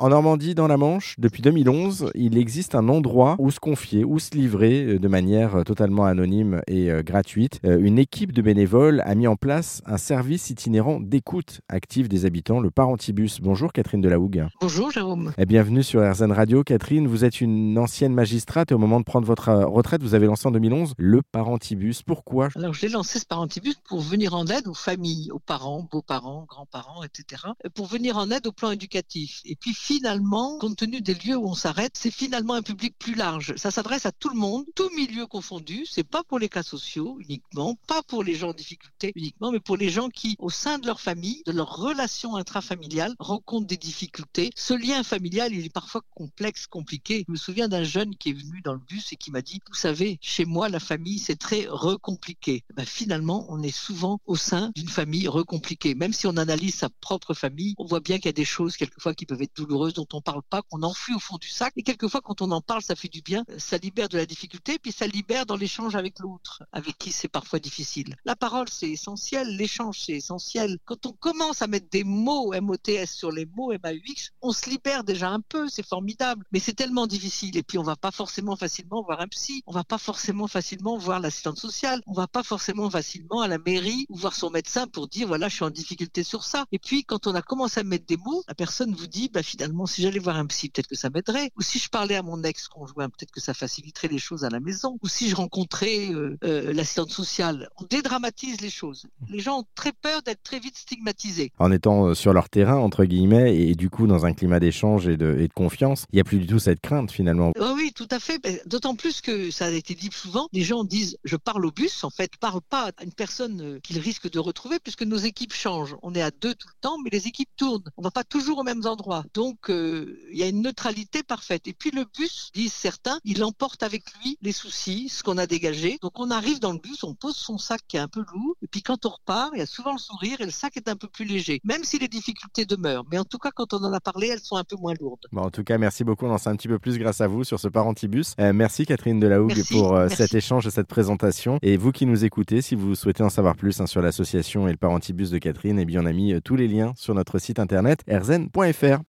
En Normandie, dans la Manche, depuis 2011, il existe un endroit où se confier, où se livrer euh, de manière euh, totalement anonyme et euh, gratuite. Une équipe de bénévoles a mis en place un service itinérant d'écoute active des habitants, le Parentibus. Bonjour Catherine Delahougue. Bonjour Jérôme. Et bienvenue sur RZN Radio. Catherine, vous êtes une ancienne magistrate et au moment de prendre votre retraite, vous avez lancé en 2011 le Parentibus. Pourquoi? Alors j'ai lancé ce Parentibus pour venir en aide aux familles, aux parents, beaux-parents, grands-parents, etc. Pour venir en aide au plan éducatif. Et puis finalement, compte tenu des lieux où on s'arrête, c'est finalement un public plus large. Ça s'adresse à tout le monde, tout milieu confondu. C'est pas pour les cas sociaux uniquement, pas pour les gens en difficulté uniquement, mais pour les gens qui, au sein de leur famille, de leur relation intrafamiliale, rencontrent des difficultés. Ce lien familial, il est parfois complexe, compliqué. Je me souviens d'un jeune qui est venu dans le bus et qui m'a dit, vous savez, chez moi, la famille, c'est très recompliqué. Ben, finalement, on est souvent au sein d'une famille recompliquée. Même si on analyse sa propre famille, on voit bien qu'il y a des choses quelquefois qui peuvent être douloureuses dont on parle pas, qu'on enfuit au fond du sac. Et quelquefois, quand on en parle, ça fait du bien, ça libère de la difficulté, puis ça libère dans l'échange avec l'autre, avec qui c'est parfois difficile. La parole, c'est essentiel, l'échange, c'est essentiel. Quand on commence à mettre des mots MOTS sur les mots MAUX, on se libère déjà un peu, c'est formidable. Mais c'est tellement difficile. Et puis, on va pas forcément facilement voir un psy, on va pas forcément facilement voir l'assistante sociale, on va pas forcément facilement à la mairie ou voir son médecin pour dire, voilà, je suis en difficulté sur ça. Et puis, quand on a commencé à mettre des mots, la personne vous dit, bah, finalement, si j'allais voir un psy, peut-être que ça m'aiderait. Ou si je parlais à mon ex-conjoint, peut-être que ça faciliterait les choses à la maison. Ou si je rencontrais euh, euh, l'assistante sociale. On dédramatise les choses. Les gens ont très peur d'être très vite stigmatisés. En étant euh, sur leur terrain, entre guillemets, et, du coup dans un climat d'échange et de, confiance, il n'y a plus du tout cette crainte finalement. Oh oui, tout à fait. D'autant plus que ça a été dit souvent, les gens disent je parle au bus, en fait, parle pas à une personne qu'ils risquent de retrouver puisque nos équipes changent. On est à deux tout le temps, mais les équipes tournent. On va pas toujours aux mêmes endroits. Donc donc, euh, il y a une neutralité parfaite. Et puis le bus, disent certains, il emporte avec lui les soucis, ce qu'on a dégagé. Donc on arrive dans le bus, on pose son sac qui est un peu lourd, et puis quand on repart, il y a souvent le sourire et le sac est un peu plus léger, même si les difficultés demeurent. Mais en tout cas, quand on en a parlé, elles sont un peu moins lourdes. Bon, en tout cas, merci beaucoup. On en sait un petit peu plus grâce à vous sur ce Parentibus. Euh, merci Catherine Delahougue pour euh, cet échange et cette présentation. Et vous qui nous écoutez, si vous souhaitez en savoir plus hein, sur l'association et le Parentibus de Catherine, eh bien on a mis tous les liens sur notre site internet erzen.fr.